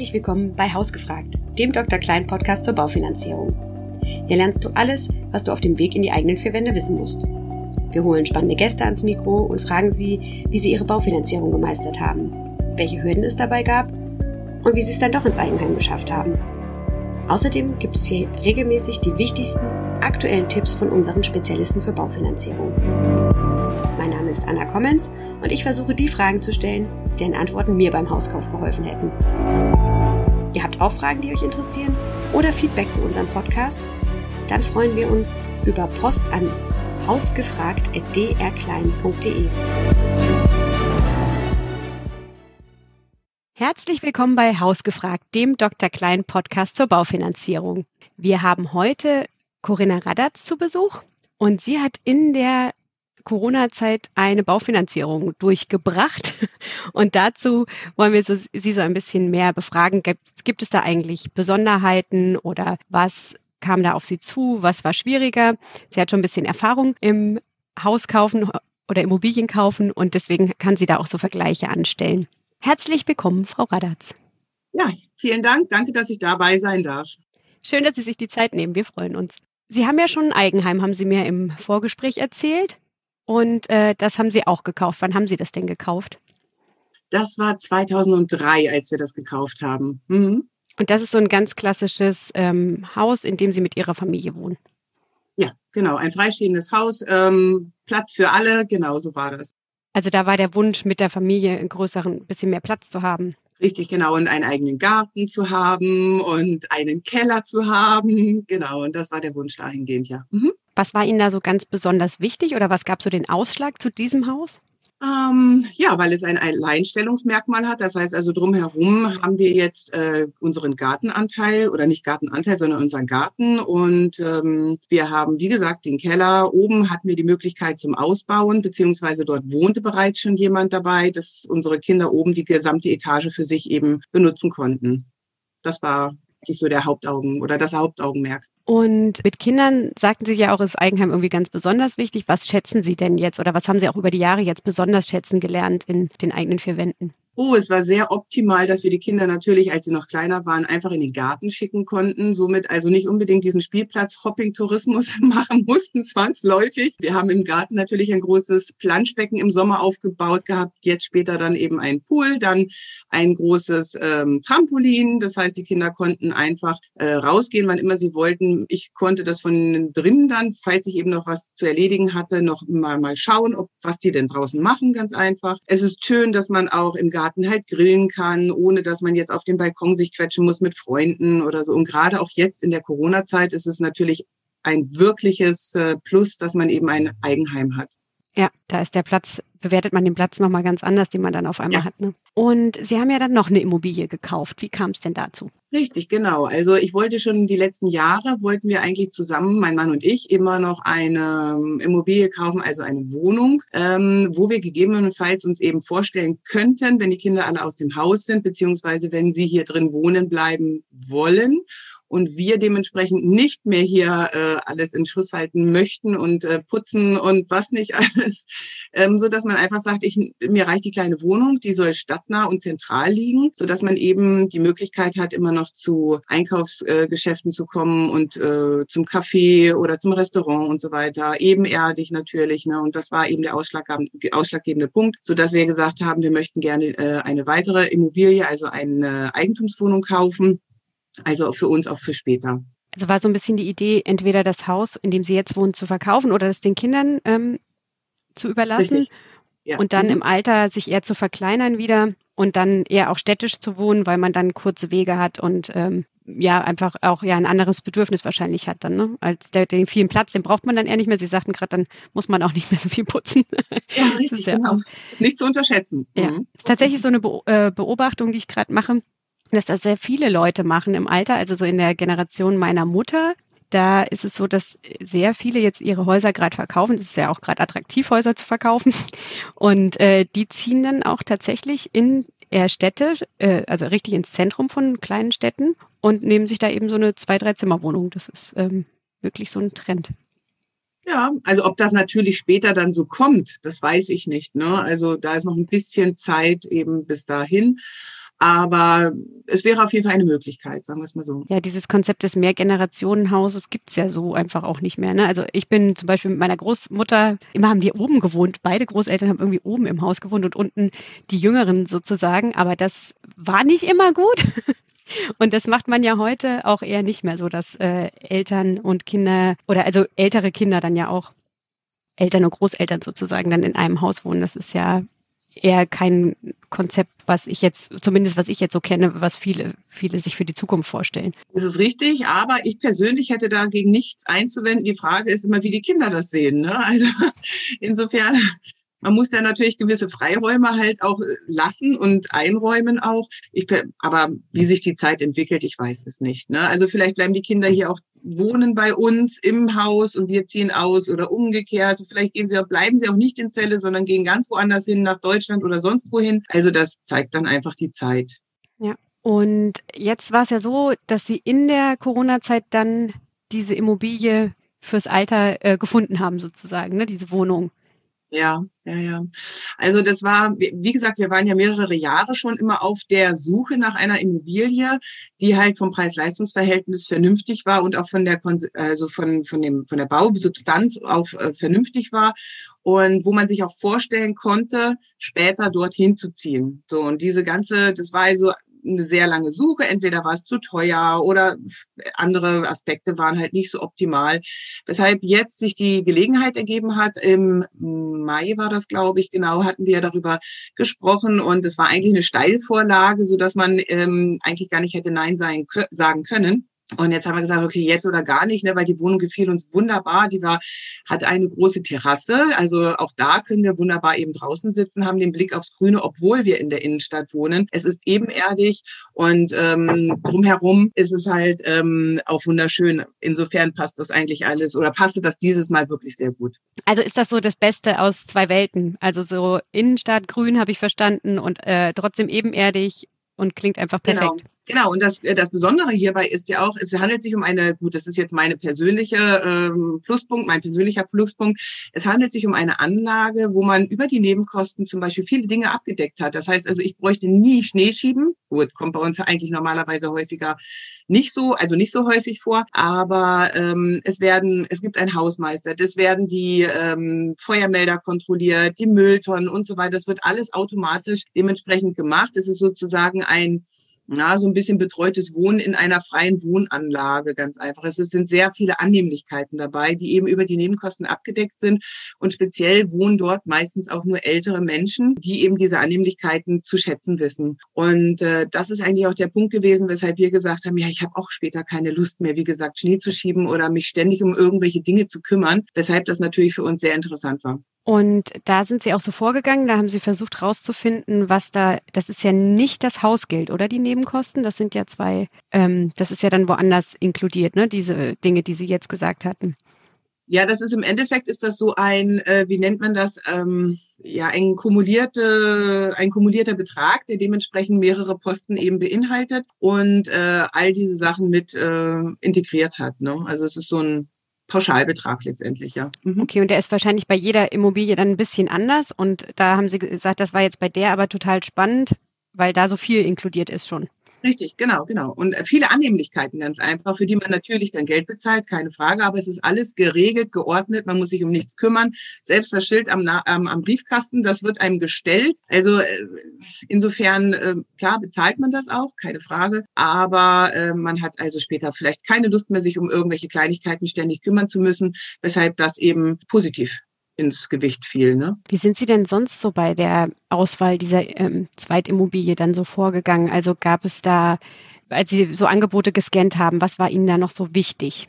Herzlich willkommen bei Hausgefragt, dem Dr. Klein Podcast zur Baufinanzierung. Hier lernst du alles, was du auf dem Weg in die eigenen vier Wände wissen musst. Wir holen spannende Gäste ans Mikro und fragen sie, wie sie ihre Baufinanzierung gemeistert haben, welche Hürden es dabei gab und wie sie es dann doch ins Eigenheim geschafft haben. Außerdem gibt es hier regelmäßig die wichtigsten aktuellen Tipps von unseren Spezialisten für Baufinanzierung. Ist Anna Kommens und ich versuche die Fragen zu stellen, deren Antworten mir beim Hauskauf geholfen hätten. Ihr habt auch Fragen, die euch interessieren oder Feedback zu unserem Podcast? Dann freuen wir uns über Post an hausgefragt.drklein.de. Herzlich willkommen bei Hausgefragt, dem Dr. Klein Podcast zur Baufinanzierung. Wir haben heute Corinna Radatz zu Besuch und sie hat in der Corona-Zeit eine Baufinanzierung durchgebracht. Und dazu wollen wir Sie so ein bisschen mehr befragen. Gibt, gibt es da eigentlich Besonderheiten oder was kam da auf Sie zu? Was war schwieriger? Sie hat schon ein bisschen Erfahrung im Hauskaufen oder Immobilienkaufen und deswegen kann sie da auch so Vergleiche anstellen. Herzlich willkommen, Frau Radatz. Ja, vielen Dank. Danke, dass ich dabei sein darf. Schön, dass Sie sich die Zeit nehmen. Wir freuen uns. Sie haben ja schon ein Eigenheim, haben Sie mir im Vorgespräch erzählt. Und äh, das haben Sie auch gekauft. Wann haben Sie das denn gekauft? Das war 2003, als wir das gekauft haben. Mhm. Und das ist so ein ganz klassisches ähm, Haus, in dem Sie mit Ihrer Familie wohnen. Ja, genau. Ein freistehendes Haus, ähm, Platz für alle. Genau, so war das. Also da war der Wunsch, mit der Familie einen größeren, bisschen mehr Platz zu haben. Richtig, genau. Und einen eigenen Garten zu haben und einen Keller zu haben. Genau. Und das war der Wunsch dahingehend, ja. Mhm. Was war Ihnen da so ganz besonders wichtig oder was gab so den Ausschlag zu diesem Haus? Ähm, ja, weil es ein Alleinstellungsmerkmal hat. Das heißt also drumherum haben wir jetzt äh, unseren Gartenanteil oder nicht Gartenanteil, sondern unseren Garten. Und ähm, wir haben, wie gesagt, den Keller. Oben hatten wir die Möglichkeit zum Ausbauen, beziehungsweise dort wohnte bereits schon jemand dabei, dass unsere Kinder oben die gesamte Etage für sich eben benutzen konnten. Das war so der Hauptaugen oder das Hauptaugenmerk. Und mit Kindern sagten Sie ja auch, ist Eigenheim irgendwie ganz besonders wichtig. Was schätzen Sie denn jetzt oder was haben Sie auch über die Jahre jetzt besonders schätzen gelernt in den eigenen vier Wänden? Oh, es war sehr optimal, dass wir die Kinder natürlich, als sie noch kleiner waren, einfach in den Garten schicken konnten. Somit also nicht unbedingt diesen Spielplatz-Hopping-Tourismus machen mussten, zwangsläufig. Wir haben im Garten natürlich ein großes Planschbecken im Sommer aufgebaut gehabt. Jetzt später dann eben ein Pool, dann ein großes ähm, Trampolin. Das heißt, die Kinder konnten einfach äh, rausgehen, wann immer sie wollten. Ich konnte das von drinnen dann, falls ich eben noch was zu erledigen hatte, noch mal, mal schauen, ob was die denn draußen machen, ganz einfach. Es ist schön, dass man auch im Garten Garten halt grillen kann, ohne dass man jetzt auf dem Balkon sich quetschen muss mit Freunden oder so. Und gerade auch jetzt in der Corona-Zeit ist es natürlich ein wirkliches äh, Plus, dass man eben ein Eigenheim hat. Ja, da ist der Platz, bewertet man den Platz nochmal ganz anders, den man dann auf einmal ja. hat. Ne? Und Sie haben ja dann noch eine Immobilie gekauft. Wie kam es denn dazu? Richtig, genau. Also ich wollte schon die letzten Jahre, wollten wir eigentlich zusammen, mein Mann und ich, immer noch eine ähm, Immobilie kaufen, also eine Wohnung, ähm, wo wir gegebenenfalls uns eben vorstellen könnten, wenn die Kinder alle aus dem Haus sind, beziehungsweise wenn sie hier drin wohnen bleiben wollen und wir dementsprechend nicht mehr hier äh, alles in Schuss halten möchten und äh, putzen und was nicht alles, ähm, so dass man einfach sagt, ich mir reicht die kleine Wohnung, die soll stadtnah und zentral liegen, so dass man eben die Möglichkeit hat, immer noch zu Einkaufsgeschäften äh, zu kommen und äh, zum Café oder zum Restaurant und so weiter, ebenerdig natürlich, ne? Und das war eben der ausschlaggebende, ausschlaggebende Punkt, so dass wir gesagt haben, wir möchten gerne äh, eine weitere Immobilie, also eine Eigentumswohnung kaufen also für uns auch für später. Also war so ein bisschen die Idee, entweder das Haus, in dem Sie jetzt wohnen, zu verkaufen oder das den Kindern ähm, zu überlassen ja. und dann mhm. im Alter sich eher zu verkleinern wieder und dann eher auch städtisch zu wohnen, weil man dann kurze Wege hat und ähm, ja einfach auch ja ein anderes Bedürfnis wahrscheinlich hat dann, ne? Als der, den vielen Platz, den braucht man dann eher nicht mehr. Sie sagten gerade, dann muss man auch nicht mehr so viel putzen. Ja, richtig, ist genau. ist nicht zu unterschätzen. Ja. Mhm. Ist tatsächlich so eine äh, Beobachtung, die ich gerade mache dass das sehr viele Leute machen im Alter, also so in der Generation meiner Mutter. Da ist es so, dass sehr viele jetzt ihre Häuser gerade verkaufen. Es ist ja auch gerade attraktiv, Häuser zu verkaufen. Und äh, die ziehen dann auch tatsächlich in eher Städte, äh, also richtig ins Zentrum von kleinen Städten und nehmen sich da eben so eine zwei, drei Zimmerwohnung. Das ist ähm, wirklich so ein Trend. Ja, also ob das natürlich später dann so kommt, das weiß ich nicht. Ne? Also da ist noch ein bisschen Zeit eben bis dahin. Aber es wäre auf jeden Fall eine Möglichkeit, sagen wir es mal so. Ja, dieses Konzept des Mehrgenerationenhauses gibt es ja so einfach auch nicht mehr. Ne? Also ich bin zum Beispiel mit meiner Großmutter, immer haben die oben gewohnt. Beide Großeltern haben irgendwie oben im Haus gewohnt und unten die Jüngeren sozusagen. Aber das war nicht immer gut. Und das macht man ja heute auch eher nicht mehr so, dass äh, Eltern und Kinder oder also ältere Kinder dann ja auch Eltern und Großeltern sozusagen dann in einem Haus wohnen. Das ist ja eher kein Konzept, was ich jetzt, zumindest was ich jetzt so kenne, was viele, viele sich für die Zukunft vorstellen. Das ist richtig, aber ich persönlich hätte dagegen nichts einzuwenden. Die Frage ist immer, wie die Kinder das sehen. Ne? Also insofern man muss ja natürlich gewisse Freiräume halt auch äh, lassen und einräumen auch. Ich, aber wie sich die Zeit entwickelt, ich weiß es nicht. Ne? Also vielleicht bleiben die Kinder hier auch wohnen bei uns im Haus und wir ziehen aus oder umgekehrt. Vielleicht gehen sie auch, bleiben sie auch nicht in Zelle, sondern gehen ganz woanders hin, nach Deutschland oder sonst wohin. Also das zeigt dann einfach die Zeit. Ja. Und jetzt war es ja so, dass Sie in der Corona-Zeit dann diese Immobilie fürs Alter äh, gefunden haben, sozusagen, ne, diese Wohnung. Ja, ja, ja. Also das war, wie gesagt, wir waren ja mehrere Jahre schon immer auf der Suche nach einer Immobilie, die halt vom Preis-Leistungs-Verhältnis vernünftig war und auch von der, also von, von dem, von der Bausubstanz auch äh, vernünftig war und wo man sich auch vorstellen konnte, später dorthin zu ziehen. So und diese ganze, das war also eine sehr lange Suche. Entweder war es zu teuer oder andere Aspekte waren halt nicht so optimal. Weshalb jetzt sich die Gelegenheit ergeben hat, im Mai war das, glaube ich, genau, hatten wir darüber gesprochen und es war eigentlich eine Steilvorlage, so dass man ähm, eigentlich gar nicht hätte Nein sagen können. Und jetzt haben wir gesagt, okay, jetzt oder gar nicht, ne, weil die Wohnung gefiel uns wunderbar. Die war, hat eine große Terrasse. Also auch da können wir wunderbar eben draußen sitzen, haben den Blick aufs Grüne, obwohl wir in der Innenstadt wohnen. Es ist ebenerdig und ähm, drumherum ist es halt ähm, auch wunderschön. Insofern passt das eigentlich alles oder passte das dieses Mal wirklich sehr gut. Also ist das so das Beste aus zwei Welten? Also so Innenstadt grün habe ich verstanden und äh, trotzdem ebenerdig und klingt einfach genau. perfekt. Genau. Genau, und das, äh, das Besondere hierbei ist ja auch, es handelt sich um eine, gut, das ist jetzt meine persönliche ähm, Pluspunkt, mein persönlicher Pluspunkt, es handelt sich um eine Anlage, wo man über die Nebenkosten zum Beispiel viele Dinge abgedeckt hat. Das heißt also, ich bräuchte nie Schnee schieben. Gut, kommt bei uns eigentlich normalerweise häufiger nicht so, also nicht so häufig vor, aber ähm, es werden, es gibt einen Hausmeister, das werden die ähm, Feuermelder kontrolliert, die Mülltonnen und so weiter. Das wird alles automatisch dementsprechend gemacht. Es ist sozusagen ein na, so ein bisschen betreutes Wohnen in einer freien Wohnanlage, ganz einfach. Es sind sehr viele Annehmlichkeiten dabei, die eben über die Nebenkosten abgedeckt sind. Und speziell wohnen dort meistens auch nur ältere Menschen, die eben diese Annehmlichkeiten zu schätzen wissen. Und äh, das ist eigentlich auch der Punkt gewesen, weshalb wir gesagt haben, ja, ich habe auch später keine Lust mehr, wie gesagt, Schnee zu schieben oder mich ständig um irgendwelche Dinge zu kümmern, weshalb das natürlich für uns sehr interessant war. Und da sind Sie auch so vorgegangen, da haben Sie versucht herauszufinden, was da, das ist ja nicht das Hausgeld, oder die Nebenkosten? Das sind ja zwei, ähm, das ist ja dann woanders inkludiert, ne? Diese Dinge, die Sie jetzt gesagt hatten. Ja, das ist im Endeffekt ist das so ein, äh, wie nennt man das? Ähm, ja, ein kumulierte, ein kumulierter Betrag, der dementsprechend mehrere Posten eben beinhaltet und äh, all diese Sachen mit äh, integriert hat. Ne? Also es ist so ein Pauschalbetrag letztendlich, ja. Mhm. Okay, und der ist wahrscheinlich bei jeder Immobilie dann ein bisschen anders. Und da haben Sie gesagt, das war jetzt bei der aber total spannend, weil da so viel inkludiert ist schon. Richtig, genau, genau. Und äh, viele Annehmlichkeiten ganz einfach, für die man natürlich dann Geld bezahlt, keine Frage, aber es ist alles geregelt, geordnet, man muss sich um nichts kümmern. Selbst das Schild am, ähm, am Briefkasten, das wird einem gestellt. Also äh, insofern, äh, klar, bezahlt man das auch, keine Frage, aber äh, man hat also später vielleicht keine Lust mehr, sich um irgendwelche Kleinigkeiten ständig kümmern zu müssen, weshalb das eben positiv ins Gewicht fiel. Ne? Wie sind Sie denn sonst so bei der Auswahl dieser ähm, Zweitimmobilie dann so vorgegangen? Also gab es da, als Sie so Angebote gescannt haben, was war Ihnen da noch so wichtig?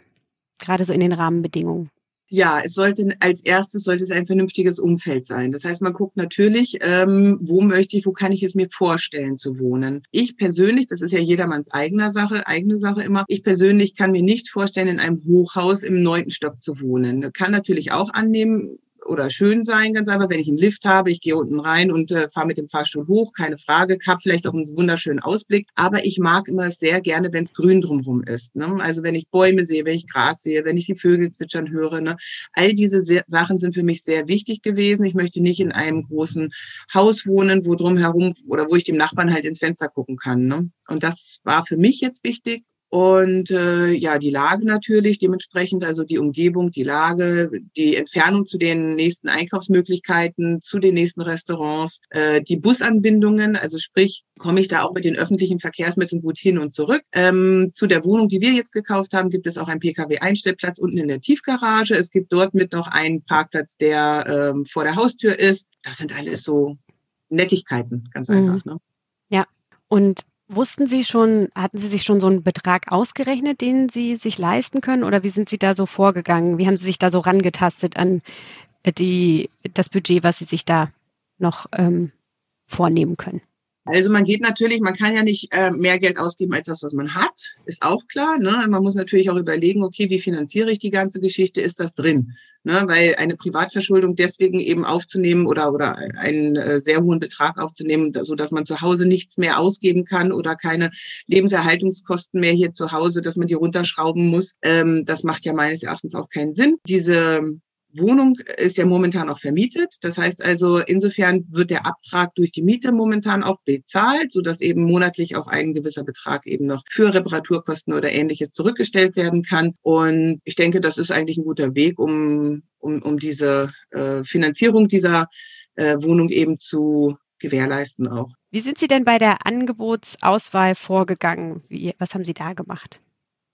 Gerade so in den Rahmenbedingungen. Ja, es sollte als erstes sollte es ein vernünftiges Umfeld sein. Das heißt, man guckt natürlich, ähm, wo möchte ich, wo kann ich es mir vorstellen zu wohnen. Ich persönlich, das ist ja jedermanns eigener Sache, eigene Sache immer. Ich persönlich kann mir nicht vorstellen, in einem Hochhaus im neunten Stock zu wohnen. Kann natürlich auch annehmen, oder schön sein, ganz einfach. Wenn ich einen Lift habe, ich gehe unten rein und äh, fahre mit dem Fahrstuhl hoch, keine Frage, habe vielleicht auch einen wunderschönen Ausblick. Aber ich mag immer sehr gerne, wenn es grün drumherum ist. Ne? Also wenn ich Bäume sehe, wenn ich Gras sehe, wenn ich die Vögel zwitschern höre. Ne? All diese Sachen sind für mich sehr wichtig gewesen. Ich möchte nicht in einem großen Haus wohnen, wo drumherum oder wo ich dem Nachbarn halt ins Fenster gucken kann. Ne? Und das war für mich jetzt wichtig. Und äh, ja, die Lage natürlich dementsprechend, also die Umgebung, die Lage, die Entfernung zu den nächsten Einkaufsmöglichkeiten, zu den nächsten Restaurants, äh, die Busanbindungen, also sprich, komme ich da auch mit den öffentlichen Verkehrsmitteln gut hin und zurück. Ähm, zu der Wohnung, die wir jetzt gekauft haben, gibt es auch einen Pkw-Einstellplatz unten in der Tiefgarage. Es gibt dort mit noch einen Parkplatz, der ähm, vor der Haustür ist. Das sind alles so Nettigkeiten, ganz mhm. einfach. Ne? Ja, und Wussten Sie schon, hatten Sie sich schon so einen Betrag ausgerechnet, den Sie sich leisten können? Oder wie sind Sie da so vorgegangen? Wie haben Sie sich da so rangetastet an äh, die, das Budget, was Sie sich da noch ähm, vornehmen können? Also man geht natürlich, man kann ja nicht äh, mehr Geld ausgeben als das, was man hat, ist auch klar. Ne? Man muss natürlich auch überlegen, okay, wie finanziere ich die ganze Geschichte? Ist das drin? Ne? Weil eine Privatverschuldung deswegen eben aufzunehmen oder oder einen äh, sehr hohen Betrag aufzunehmen, so dass man zu Hause nichts mehr ausgeben kann oder keine Lebenserhaltungskosten mehr hier zu Hause, dass man die runterschrauben muss, ähm, das macht ja meines Erachtens auch keinen Sinn. Diese Wohnung ist ja momentan auch vermietet. Das heißt also, insofern wird der Abtrag durch die Miete momentan auch bezahlt, so dass eben monatlich auch ein gewisser Betrag eben noch für Reparaturkosten oder ähnliches zurückgestellt werden kann. Und ich denke, das ist eigentlich ein guter Weg, um, um, um diese äh, Finanzierung dieser äh, Wohnung eben zu gewährleisten auch. Wie sind Sie denn bei der Angebotsauswahl vorgegangen? Wie, was haben Sie da gemacht?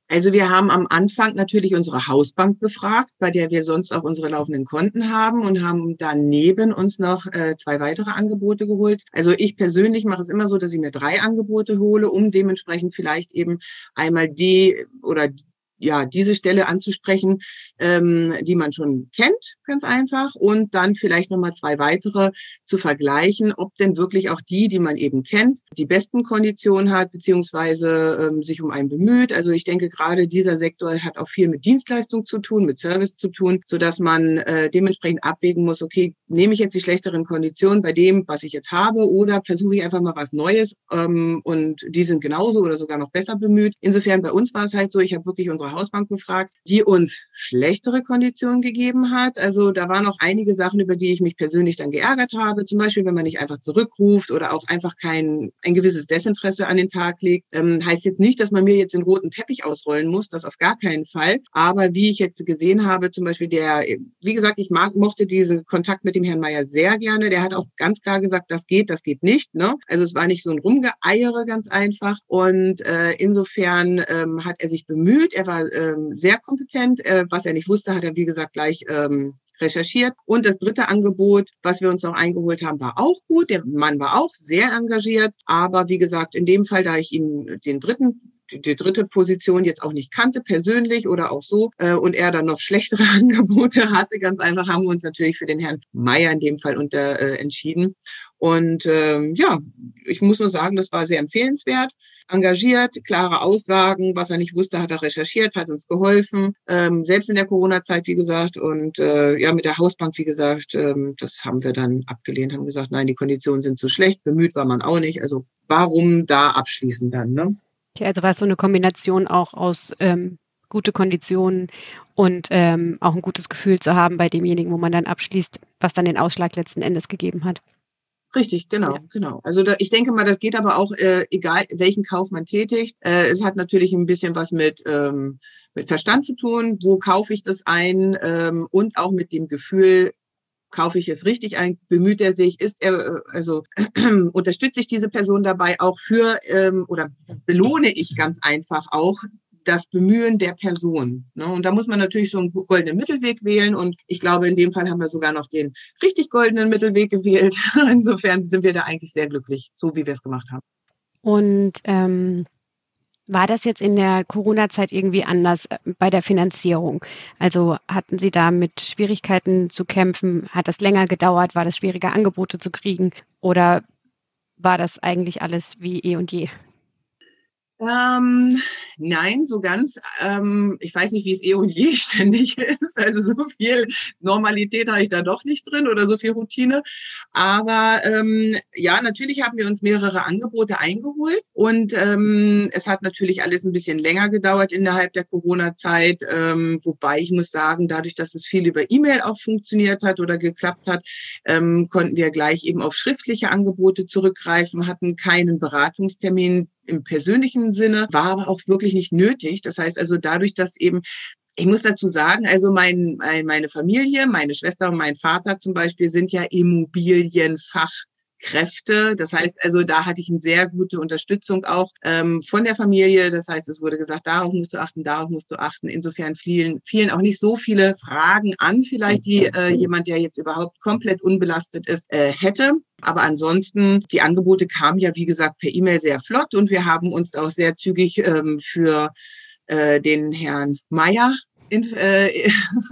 Also wir haben am Anfang natürlich unsere Hausbank befragt, bei der wir sonst auch unsere laufenden Konten haben und haben daneben uns noch äh, zwei weitere Angebote geholt. Also ich persönlich mache es immer so, dass ich mir drei Angebote hole, um dementsprechend vielleicht eben einmal die oder ja, diese Stelle anzusprechen, ähm, die man schon kennt, ganz einfach, und dann vielleicht nochmal zwei weitere zu vergleichen, ob denn wirklich auch die, die man eben kennt, die besten Konditionen hat, beziehungsweise ähm, sich um einen bemüht. Also ich denke, gerade dieser Sektor hat auch viel mit Dienstleistung zu tun, mit Service zu tun, so dass man äh, dementsprechend abwägen muss, okay, nehme ich jetzt die schlechteren Konditionen bei dem, was ich jetzt habe, oder versuche ich einfach mal was Neues ähm, und die sind genauso oder sogar noch besser bemüht. Insofern bei uns war es halt so, ich habe wirklich unsere unsere Hausbank befragt, die uns schlechtere Konditionen gegeben hat. Also da waren auch einige Sachen, über die ich mich persönlich dann geärgert habe. Zum Beispiel, wenn man nicht einfach zurückruft oder auch einfach kein ein gewisses Desinteresse an den Tag legt. Ähm, heißt jetzt nicht, dass man mir jetzt den roten Teppich ausrollen muss, das auf gar keinen Fall. Aber wie ich jetzt gesehen habe, zum Beispiel der, wie gesagt, ich mag, mochte diesen Kontakt mit dem Herrn Meier sehr gerne. Der hat auch ganz klar gesagt, das geht, das geht nicht. Ne? Also es war nicht so ein Rumgeeiere ganz einfach. Und äh, insofern ähm, hat er sich bemüht. Er war ähm, sehr kompetent. Äh, was er nicht wusste, hat er, wie gesagt, gleich ähm, recherchiert. Und das dritte Angebot, was wir uns noch eingeholt haben, war auch gut. Der Mann war auch sehr engagiert. Aber wie gesagt, in dem Fall, da ich ihm den dritten die, die dritte Position jetzt auch nicht kannte, persönlich oder auch so, äh, und er dann noch schlechtere Angebote hatte, ganz einfach haben wir uns natürlich für den Herrn Meier in dem Fall unter äh, entschieden. Und ähm, ja, ich muss nur sagen, das war sehr empfehlenswert engagiert, klare Aussagen. Was er nicht wusste, hat er recherchiert, hat uns geholfen. Ähm, selbst in der Corona-Zeit, wie gesagt. Und äh, ja, mit der Hausbank, wie gesagt, ähm, das haben wir dann abgelehnt, haben gesagt, nein, die Konditionen sind zu schlecht. Bemüht war man auch nicht. Also warum da abschließen dann? Ne? Okay, also war es so eine Kombination auch aus ähm, gute Konditionen und ähm, auch ein gutes Gefühl zu haben bei demjenigen, wo man dann abschließt, was dann den Ausschlag letzten Endes gegeben hat. Richtig, genau, ja. genau. Also da, ich denke mal, das geht aber auch, äh, egal welchen Kauf man tätigt. Äh, es hat natürlich ein bisschen was mit, ähm, mit Verstand zu tun. Wo kaufe ich das ein? Ähm, und auch mit dem Gefühl, kaufe ich es richtig ein? Bemüht er sich? Ist er, äh, also unterstütze ich diese Person dabei auch für ähm, oder belohne ich ganz einfach auch das Bemühen der Person. Ne? Und da muss man natürlich so einen goldenen Mittelweg wählen. Und ich glaube, in dem Fall haben wir sogar noch den richtig goldenen Mittelweg gewählt. Insofern sind wir da eigentlich sehr glücklich, so wie wir es gemacht haben. Und ähm, war das jetzt in der Corona-Zeit irgendwie anders äh, bei der Finanzierung? Also hatten Sie da mit Schwierigkeiten zu kämpfen? Hat das länger gedauert? War das schwieriger, Angebote zu kriegen? Oder war das eigentlich alles wie eh und je? Ähm, nein, so ganz. Ähm, ich weiß nicht, wie es eh und je ständig ist. Also so viel Normalität habe ich da doch nicht drin oder so viel Routine. Aber ähm, ja, natürlich haben wir uns mehrere Angebote eingeholt und ähm, es hat natürlich alles ein bisschen länger gedauert innerhalb der Corona-Zeit. Ähm, wobei ich muss sagen, dadurch, dass es viel über E-Mail auch funktioniert hat oder geklappt hat, ähm, konnten wir gleich eben auf schriftliche Angebote zurückgreifen, hatten keinen Beratungstermin im persönlichen Sinne, war aber auch wirklich nicht nötig. Das heißt also dadurch, dass eben ich muss dazu sagen, also mein, meine Familie, meine Schwester und mein Vater zum Beispiel sind ja Immobilienfach Kräfte. Das heißt also, da hatte ich eine sehr gute Unterstützung auch ähm, von der Familie. Das heißt, es wurde gesagt, darauf musst du achten, darauf musst du achten. Insofern fielen, fielen auch nicht so viele Fragen an, vielleicht die äh, jemand, der jetzt überhaupt komplett unbelastet ist, äh, hätte. Aber ansonsten, die Angebote kamen ja, wie gesagt, per E-Mail sehr flott und wir haben uns auch sehr zügig ähm, für äh, den Herrn Meier in, äh,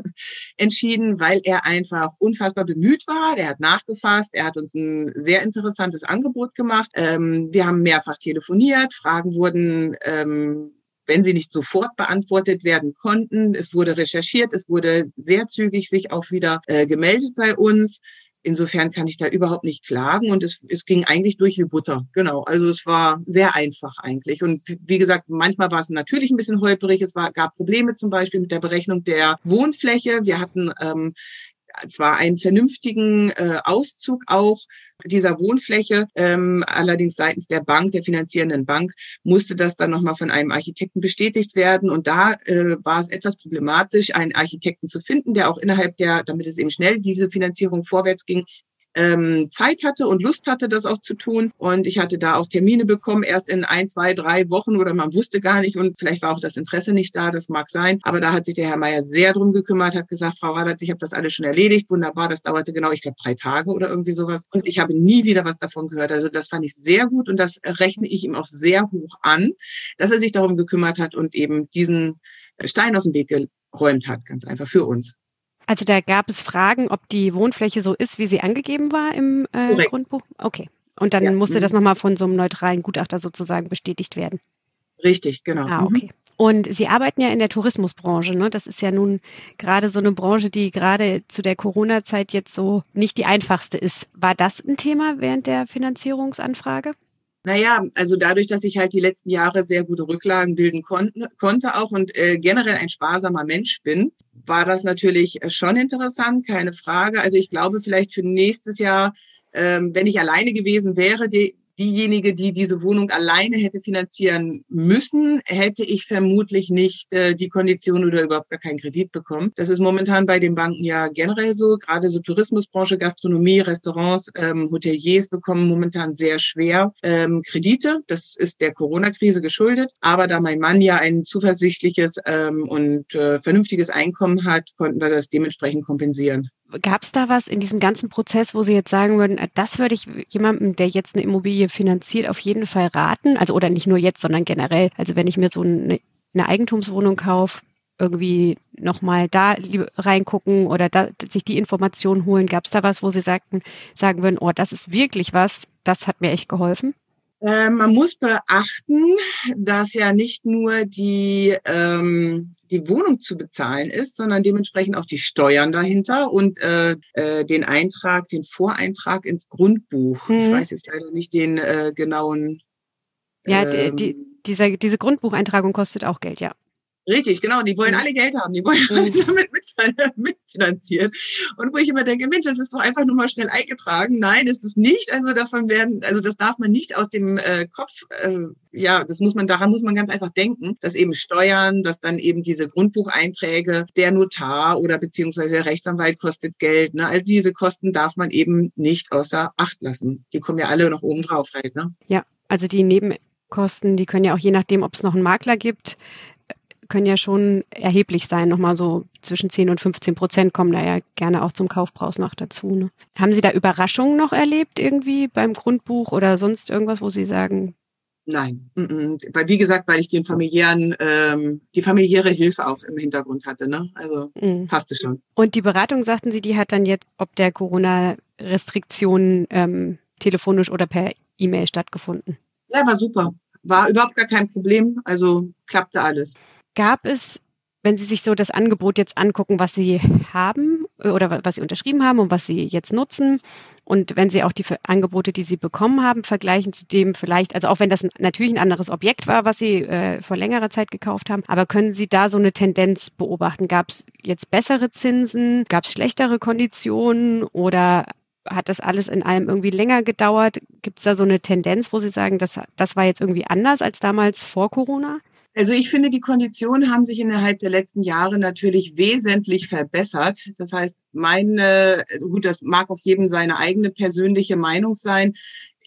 entschieden, weil er einfach unfassbar bemüht war. Der hat nachgefasst, er hat uns ein sehr interessantes Angebot gemacht. Ähm, wir haben mehrfach telefoniert, Fragen wurden ähm, wenn sie nicht sofort beantwortet werden konnten. Es wurde recherchiert, es wurde sehr zügig sich auch wieder äh, gemeldet bei uns. Insofern kann ich da überhaupt nicht klagen und es, es ging eigentlich durch wie Butter. Genau. Also es war sehr einfach eigentlich. Und wie gesagt, manchmal war es natürlich ein bisschen holperig. Es war, gab Probleme zum Beispiel mit der Berechnung der Wohnfläche. Wir hatten ähm, zwar einen vernünftigen äh, Auszug auch dieser Wohnfläche, ähm, allerdings seitens der Bank, der finanzierenden Bank, musste das dann nochmal von einem Architekten bestätigt werden. Und da äh, war es etwas problematisch, einen Architekten zu finden, der auch innerhalb der, damit es eben schnell diese Finanzierung vorwärts ging, ähm, Zeit hatte und Lust hatte, das auch zu tun. Und ich hatte da auch Termine bekommen, erst in ein, zwei, drei Wochen oder man wusste gar nicht und vielleicht war auch das Interesse nicht da, das mag sein. Aber da hat sich der Herr Meier sehr drum gekümmert, hat gesagt, Frau Radatz, ich habe das alles schon erledigt, wunderbar, das dauerte genau, ich glaube, drei Tage oder irgendwie sowas. Und ich habe nie wieder was davon gehört. Also das fand ich sehr gut und das rechne ich ihm auch sehr hoch an, dass er sich darum gekümmert hat und eben diesen Stein aus dem Weg geräumt hat, ganz einfach für uns. Also da gab es Fragen, ob die Wohnfläche so ist, wie sie angegeben war im äh, Grundbuch. Okay. Und dann ja. musste das mhm. nochmal von so einem neutralen Gutachter sozusagen bestätigt werden. Richtig, genau. Ah, okay. Mhm. Und Sie arbeiten ja in der Tourismusbranche. Ne? Das ist ja nun gerade so eine Branche, die gerade zu der Corona-Zeit jetzt so nicht die einfachste ist. War das ein Thema während der Finanzierungsanfrage? Naja, also dadurch, dass ich halt die letzten Jahre sehr gute Rücklagen bilden konnte, konnte auch und äh, generell ein sparsamer Mensch bin, war das natürlich schon interessant, keine Frage. Also ich glaube vielleicht für nächstes Jahr, ähm, wenn ich alleine gewesen wäre, die, diejenige, die diese Wohnung alleine hätte finanzieren müssen, hätte ich vermutlich nicht äh, die Kondition oder überhaupt gar keinen Kredit bekommen. Das ist momentan bei den Banken ja generell so. Gerade so Tourismusbranche, Gastronomie, Restaurants, ähm, Hoteliers bekommen momentan sehr schwer ähm, Kredite. Das ist der Corona-Krise geschuldet. Aber da mein Mann ja ein zuversichtliches ähm, und äh, vernünftiges Einkommen hat, konnten wir das dementsprechend kompensieren. Gab es da was in diesem ganzen Prozess, wo Sie jetzt sagen würden, äh, das würde ich jemandem, der jetzt eine Immobilie finanziert, auf jeden Fall raten? Also oder nicht nur jetzt, sondern generell. Also wenn ich mir so eine, eine Eigentumswohnung kaufe, irgendwie nochmal da reingucken oder da, sich die Informationen holen. Gab es da was, wo Sie sagten, sagen würden, oh, das ist wirklich was, das hat mir echt geholfen? Äh, man muss beachten, dass ja nicht nur die, ähm, die Wohnung zu bezahlen ist, sondern dementsprechend auch die Steuern dahinter und äh, äh, den Eintrag, den Voreintrag ins Grundbuch. Mhm. Ich weiß jetzt leider nicht den äh, genauen. Ja, ähm, die, dieser, diese Grundbucheintragung kostet auch Geld, ja. Richtig, genau. Die wollen alle Geld haben. Die wollen alle damit mitfinanzieren. Und wo ich immer denke, Mensch, das ist doch einfach nur mal schnell eingetragen. Nein, ist es nicht. Also davon werden, also das darf man nicht aus dem äh, Kopf, äh, ja, das muss man, daran muss man ganz einfach denken, dass eben Steuern, dass dann eben diese Grundbucheinträge, der Notar oder beziehungsweise der Rechtsanwalt kostet Geld. Ne? All diese Kosten darf man eben nicht außer Acht lassen. Die kommen ja alle noch oben drauf halt. Ne? Ja, also die Nebenkosten, die können ja auch je nachdem, ob es noch einen Makler gibt, können ja schon erheblich sein. Nochmal so zwischen 10 und 15 Prozent kommen da ja gerne auch zum Kaufpreis noch dazu. Ne? Haben Sie da Überraschungen noch erlebt irgendwie beim Grundbuch oder sonst irgendwas, wo Sie sagen? Nein, weil wie gesagt, weil ich den familiären, ähm, die familiäre Hilfe auch im Hintergrund hatte, ne? Also mhm. passte schon. Und die Beratung, sagten Sie, die hat dann jetzt ob der Corona-Restriktionen ähm, telefonisch oder per E-Mail stattgefunden? Ja, war super war überhaupt gar kein Problem. Also klappte alles. Gab es wenn Sie sich so das Angebot jetzt angucken, was Sie haben äh, oder was Sie unterschrieben haben und was Sie jetzt nutzen, und wenn Sie auch die Angebote, die Sie bekommen haben, vergleichen zu dem vielleicht, also auch wenn das natürlich ein anderes Objekt war, was Sie äh, vor längerer Zeit gekauft haben, aber können Sie da so eine Tendenz beobachten? Gab es jetzt bessere Zinsen? Gab es schlechtere Konditionen oder hat das alles in allem irgendwie länger gedauert? Gibt es da so eine Tendenz, wo Sie sagen, das, das war jetzt irgendwie anders als damals vor Corona? Also ich finde, die Konditionen haben sich innerhalb der letzten Jahre natürlich wesentlich verbessert. Das heißt, meine, gut, das mag auch jedem seine eigene persönliche Meinung sein.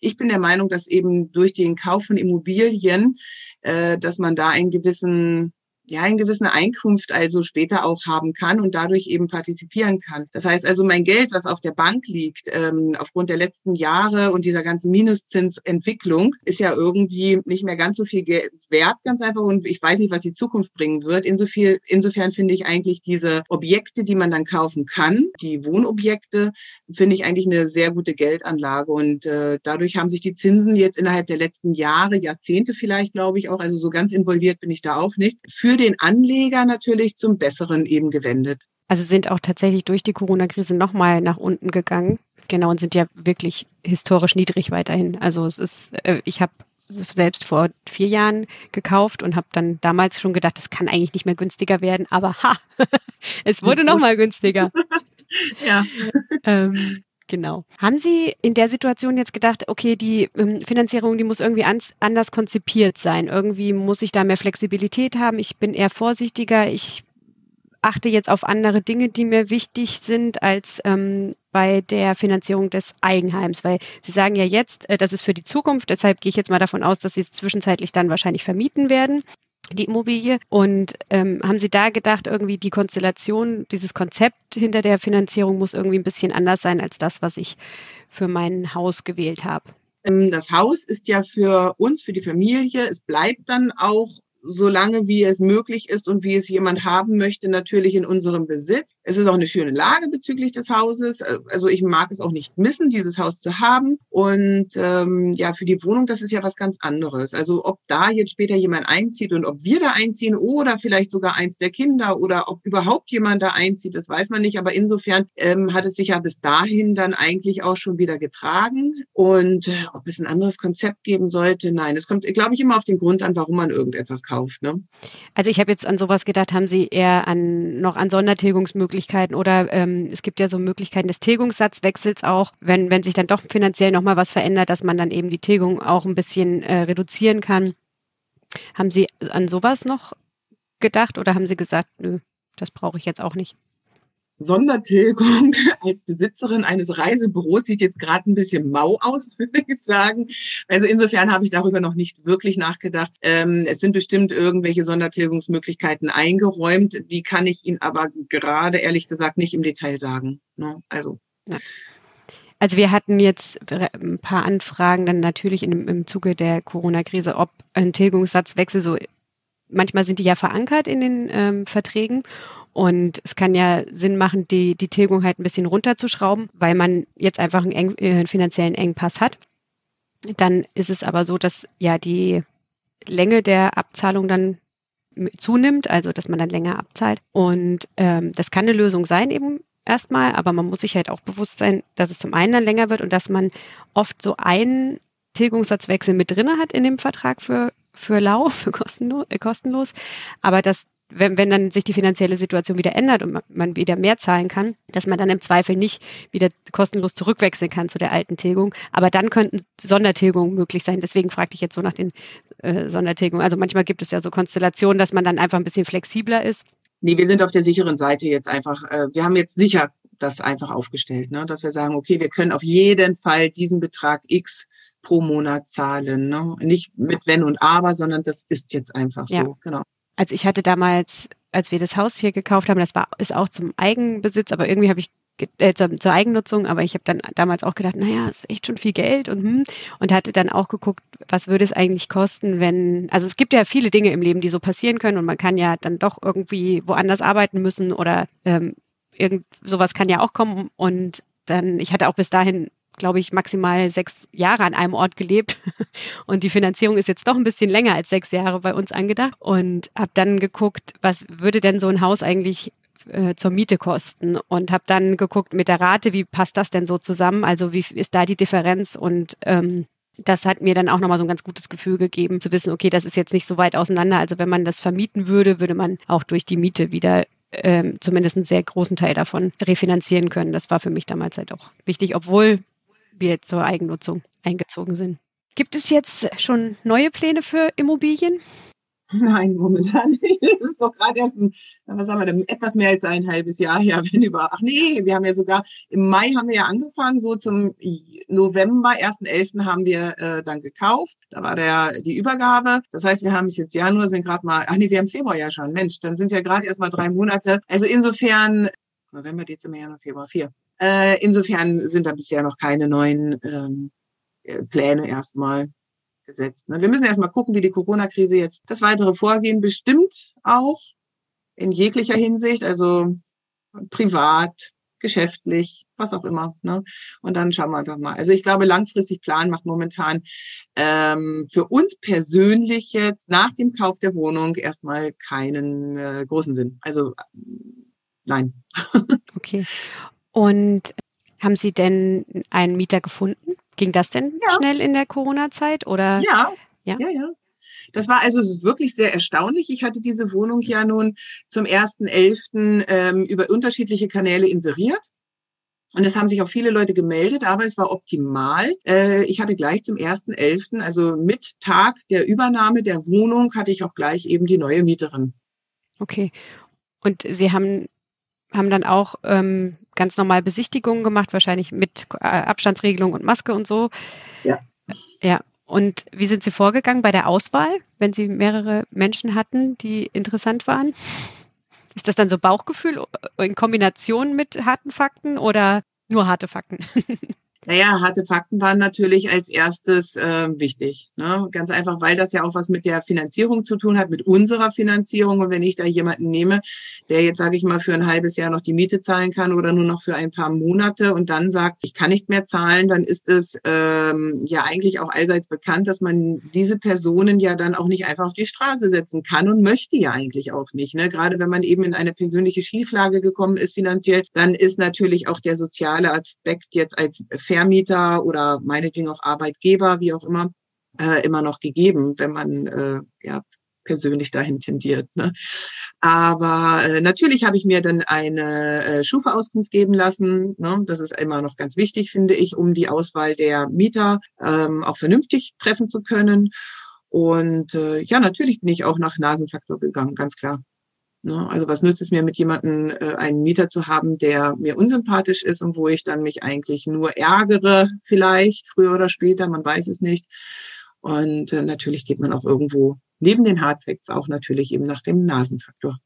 Ich bin der Meinung, dass eben durch den Kauf von Immobilien, äh, dass man da einen gewissen ja, eine gewisse Einkunft also später auch haben kann und dadurch eben partizipieren kann. Das heißt also, mein Geld, was auf der Bank liegt, ähm, aufgrund der letzten Jahre und dieser ganzen Minuszinsentwicklung, ist ja irgendwie nicht mehr ganz so viel wert, ganz einfach. Und ich weiß nicht, was die Zukunft bringen wird. Insofern, insofern finde ich eigentlich diese Objekte, die man dann kaufen kann, die Wohnobjekte, finde ich eigentlich eine sehr gute Geldanlage. Und äh, dadurch haben sich die Zinsen jetzt innerhalb der letzten Jahre, Jahrzehnte vielleicht, glaube ich auch, also so ganz involviert bin ich da auch nicht, für den Anleger natürlich zum Besseren eben gewendet. Also sind auch tatsächlich durch die Corona-Krise nochmal nach unten gegangen. Genau, und sind ja wirklich historisch niedrig weiterhin. Also es ist, äh, ich habe selbst vor vier Jahren gekauft und habe dann damals schon gedacht, das kann eigentlich nicht mehr günstiger werden, aber ha, es wurde nochmal günstiger. ja. ähm, Genau. Haben Sie in der Situation jetzt gedacht, okay, die ähm, Finanzierung, die muss irgendwie anders konzipiert sein. Irgendwie muss ich da mehr Flexibilität haben. Ich bin eher vorsichtiger. Ich achte jetzt auf andere Dinge, die mir wichtig sind als ähm, bei der Finanzierung des Eigenheims, weil Sie sagen ja jetzt, äh, das ist für die Zukunft, deshalb gehe ich jetzt mal davon aus, dass Sie es zwischenzeitlich dann wahrscheinlich vermieten werden die Immobilie. Und ähm, haben Sie da gedacht, irgendwie die Konstellation, dieses Konzept hinter der Finanzierung muss irgendwie ein bisschen anders sein als das, was ich für mein Haus gewählt habe? Ähm, das Haus ist ja für uns, für die Familie, es bleibt dann auch solange wie es möglich ist und wie es jemand haben möchte, natürlich in unserem Besitz. Es ist auch eine schöne Lage bezüglich des Hauses. Also ich mag es auch nicht missen, dieses Haus zu haben. Und ähm, ja, für die Wohnung, das ist ja was ganz anderes. Also ob da jetzt später jemand einzieht und ob wir da einziehen oder vielleicht sogar eins der Kinder oder ob überhaupt jemand da einzieht, das weiß man nicht. Aber insofern ähm, hat es sich ja bis dahin dann eigentlich auch schon wieder getragen. Und äh, ob es ein anderes Konzept geben sollte, nein. Es kommt, glaube ich, immer auf den Grund an, warum man irgendetwas kauft. Ne? Also ich habe jetzt an sowas gedacht, haben Sie eher an noch an Sondertilgungsmöglichkeiten oder ähm, es gibt ja so Möglichkeiten des Tilgungssatzwechsels auch, wenn, wenn sich dann doch finanziell nochmal was verändert, dass man dann eben die Tilgung auch ein bisschen äh, reduzieren kann. Haben Sie an sowas noch gedacht oder haben Sie gesagt, nö, das brauche ich jetzt auch nicht? Sondertilgung als Besitzerin eines Reisebüros sieht jetzt gerade ein bisschen mau aus, würde ich sagen. Also insofern habe ich darüber noch nicht wirklich nachgedacht. Ähm, es sind bestimmt irgendwelche Sondertilgungsmöglichkeiten eingeräumt. Die kann ich Ihnen aber gerade ehrlich gesagt nicht im Detail sagen. Ne? Also. Ja. Also wir hatten jetzt ein paar Anfragen dann natürlich im, im Zuge der Corona-Krise, ob ein Tilgungssatzwechsel so manchmal sind die ja verankert in den ähm, Verträgen und es kann ja Sinn machen, die, die Tilgung halt ein bisschen runterzuschrauben, weil man jetzt einfach einen, eng, äh, einen finanziellen Engpass hat. Dann ist es aber so, dass ja die Länge der Abzahlung dann zunimmt, also dass man dann länger abzahlt. Und ähm, das kann eine Lösung sein eben erstmal, aber man muss sich halt auch bewusst sein, dass es zum einen dann länger wird und dass man oft so einen Tilgungssatzwechsel mit drinne hat in dem Vertrag für, für lau, für kostenlos, äh, kostenlos, aber dass wenn, wenn dann sich die finanzielle Situation wieder ändert und man wieder mehr zahlen kann, dass man dann im Zweifel nicht wieder kostenlos zurückwechseln kann zu der alten Tilgung. Aber dann könnten Sondertilgungen möglich sein. Deswegen fragte ich jetzt so nach den äh, Sondertilgungen. Also manchmal gibt es ja so Konstellationen, dass man dann einfach ein bisschen flexibler ist. Nee, wir sind auf der sicheren Seite jetzt einfach. Äh, wir haben jetzt sicher das einfach aufgestellt, ne? dass wir sagen, okay, wir können auf jeden Fall diesen Betrag X pro Monat zahlen. Ne? Nicht mit Wenn und Aber, sondern das ist jetzt einfach so. Ja. Genau. Also ich hatte damals, als wir das Haus hier gekauft haben, das war ist auch zum Eigenbesitz, aber irgendwie habe ich äh, zur, zur, Eigennutzung, aber ich habe dann damals auch gedacht, naja, ist echt schon viel Geld und hm, und hatte dann auch geguckt, was würde es eigentlich kosten, wenn, also es gibt ja viele Dinge im Leben, die so passieren können und man kann ja dann doch irgendwie woanders arbeiten müssen oder ähm, irgend sowas kann ja auch kommen und dann, ich hatte auch bis dahin glaube ich, maximal sechs Jahre an einem Ort gelebt. Und die Finanzierung ist jetzt doch ein bisschen länger als sechs Jahre bei uns angedacht. Und habe dann geguckt, was würde denn so ein Haus eigentlich äh, zur Miete kosten und habe dann geguckt mit der Rate, wie passt das denn so zusammen? Also wie ist da die Differenz und ähm, das hat mir dann auch nochmal so ein ganz gutes Gefühl gegeben, zu wissen, okay, das ist jetzt nicht so weit auseinander. Also wenn man das vermieten würde, würde man auch durch die Miete wieder ähm, zumindest einen sehr großen Teil davon refinanzieren können. Das war für mich damals halt auch wichtig, obwohl wir zur Eigennutzung eingezogen sind. Gibt es jetzt schon neue Pläne für Immobilien? Nein, momentan nicht. Es ist doch gerade erst ein, was haben wir denn, etwas mehr als ein halbes Jahr her, wenn über, ach nee, wir haben ja sogar, im Mai haben wir ja angefangen, so zum November, 1.11. haben wir äh, dann gekauft. Da war der, die Übergabe. Das heißt, wir haben es jetzt Januar, sind gerade mal, ach nee, wir haben Februar ja schon. Mensch, dann sind ja gerade erst mal drei Monate. Also insofern, November, Dezember, Januar, Februar, vier. Äh, insofern sind da bisher noch keine neuen ähm, äh, Pläne erstmal gesetzt. Ne? Wir müssen erstmal gucken, wie die Corona-Krise jetzt das weitere Vorgehen bestimmt auch in jeglicher Hinsicht, also privat, geschäftlich, was auch immer. Ne? Und dann schauen wir einfach mal. Also ich glaube, langfristig planen macht momentan ähm, für uns persönlich jetzt nach dem Kauf der Wohnung erstmal keinen äh, großen Sinn. Also nein. okay. Und haben Sie denn einen Mieter gefunden? Ging das denn ja. schnell in der Corona-Zeit oder? Ja, ja, ja. ja. Das war also wirklich sehr erstaunlich. Ich hatte diese Wohnung ja nun zum 1.11. Ähm, über unterschiedliche Kanäle inseriert. Und es haben sich auch viele Leute gemeldet, aber es war optimal. Äh, ich hatte gleich zum 1.11., also mit Tag der Übernahme der Wohnung, hatte ich auch gleich eben die neue Mieterin. Okay. Und Sie haben haben dann auch ähm, ganz normal Besichtigungen gemacht, wahrscheinlich mit äh, Abstandsregelung und Maske und so. Ja. Ja. Und wie sind Sie vorgegangen bei der Auswahl, wenn Sie mehrere Menschen hatten, die interessant waren? Ist das dann so Bauchgefühl in Kombination mit harten Fakten oder nur harte Fakten? Naja, harte Fakten waren natürlich als erstes äh, wichtig. Ne? Ganz einfach, weil das ja auch was mit der Finanzierung zu tun hat, mit unserer Finanzierung. Und wenn ich da jemanden nehme, der jetzt, sage ich mal, für ein halbes Jahr noch die Miete zahlen kann oder nur noch für ein paar Monate und dann sagt, ich kann nicht mehr zahlen, dann ist es ähm, ja eigentlich auch allseits bekannt, dass man diese Personen ja dann auch nicht einfach auf die Straße setzen kann und möchte ja eigentlich auch nicht. Ne? Gerade wenn man eben in eine persönliche Schieflage gekommen ist finanziell, dann ist natürlich auch der soziale Aspekt jetzt als Vermieter oder meinetwegen auch Arbeitgeber, wie auch immer, äh, immer noch gegeben, wenn man äh, ja persönlich dahin tendiert. Ne? Aber äh, natürlich habe ich mir dann eine äh, Schufa-Auskunft geben lassen. Ne? Das ist immer noch ganz wichtig, finde ich, um die Auswahl der Mieter ähm, auch vernünftig treffen zu können. Und äh, ja, natürlich bin ich auch nach Nasenfaktor gegangen, ganz klar. Ne? Also was nützt es mir, mit jemandem äh, einen Mieter zu haben, der mir unsympathisch ist und wo ich dann mich eigentlich nur ärgere, vielleicht früher oder später, man weiß es nicht. Und äh, natürlich geht man auch irgendwo neben den Hardfacts auch natürlich eben nach dem Nasenfaktor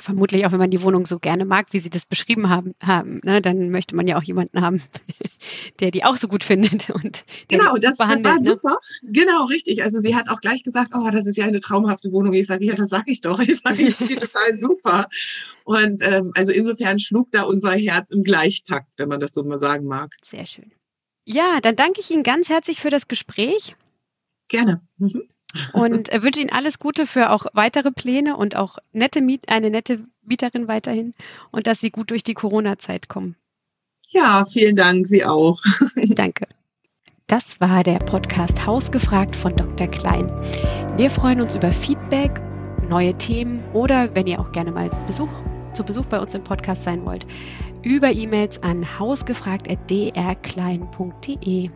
vermutlich auch, wenn man die Wohnung so gerne mag, wie Sie das beschrieben haben, haben ne, dann möchte man ja auch jemanden haben, der die auch so gut findet und genau, das, das war ne? super. Genau, richtig. Also sie hat auch gleich gesagt, oh, das ist ja eine traumhafte Wohnung. Ich sage, ja, das sage ich doch. Ich sage, ich finde die total super. Und ähm, also insofern schlug da unser Herz im Gleichtakt, wenn man das so mal sagen mag. Sehr schön. Ja, dann danke ich Ihnen ganz herzlich für das Gespräch. Gerne. Mhm und wünsche Ihnen alles Gute für auch weitere Pläne und auch nette Miet eine nette Mieterin weiterhin und dass Sie gut durch die Corona-Zeit kommen. Ja, vielen Dank, Sie auch. Danke. Das war der Podcast Hausgefragt von Dr. Klein. Wir freuen uns über Feedback, neue Themen oder wenn ihr auch gerne mal Besuch, zu Besuch bei uns im Podcast sein wollt, über E-Mails an hausgefragt.drklein.de.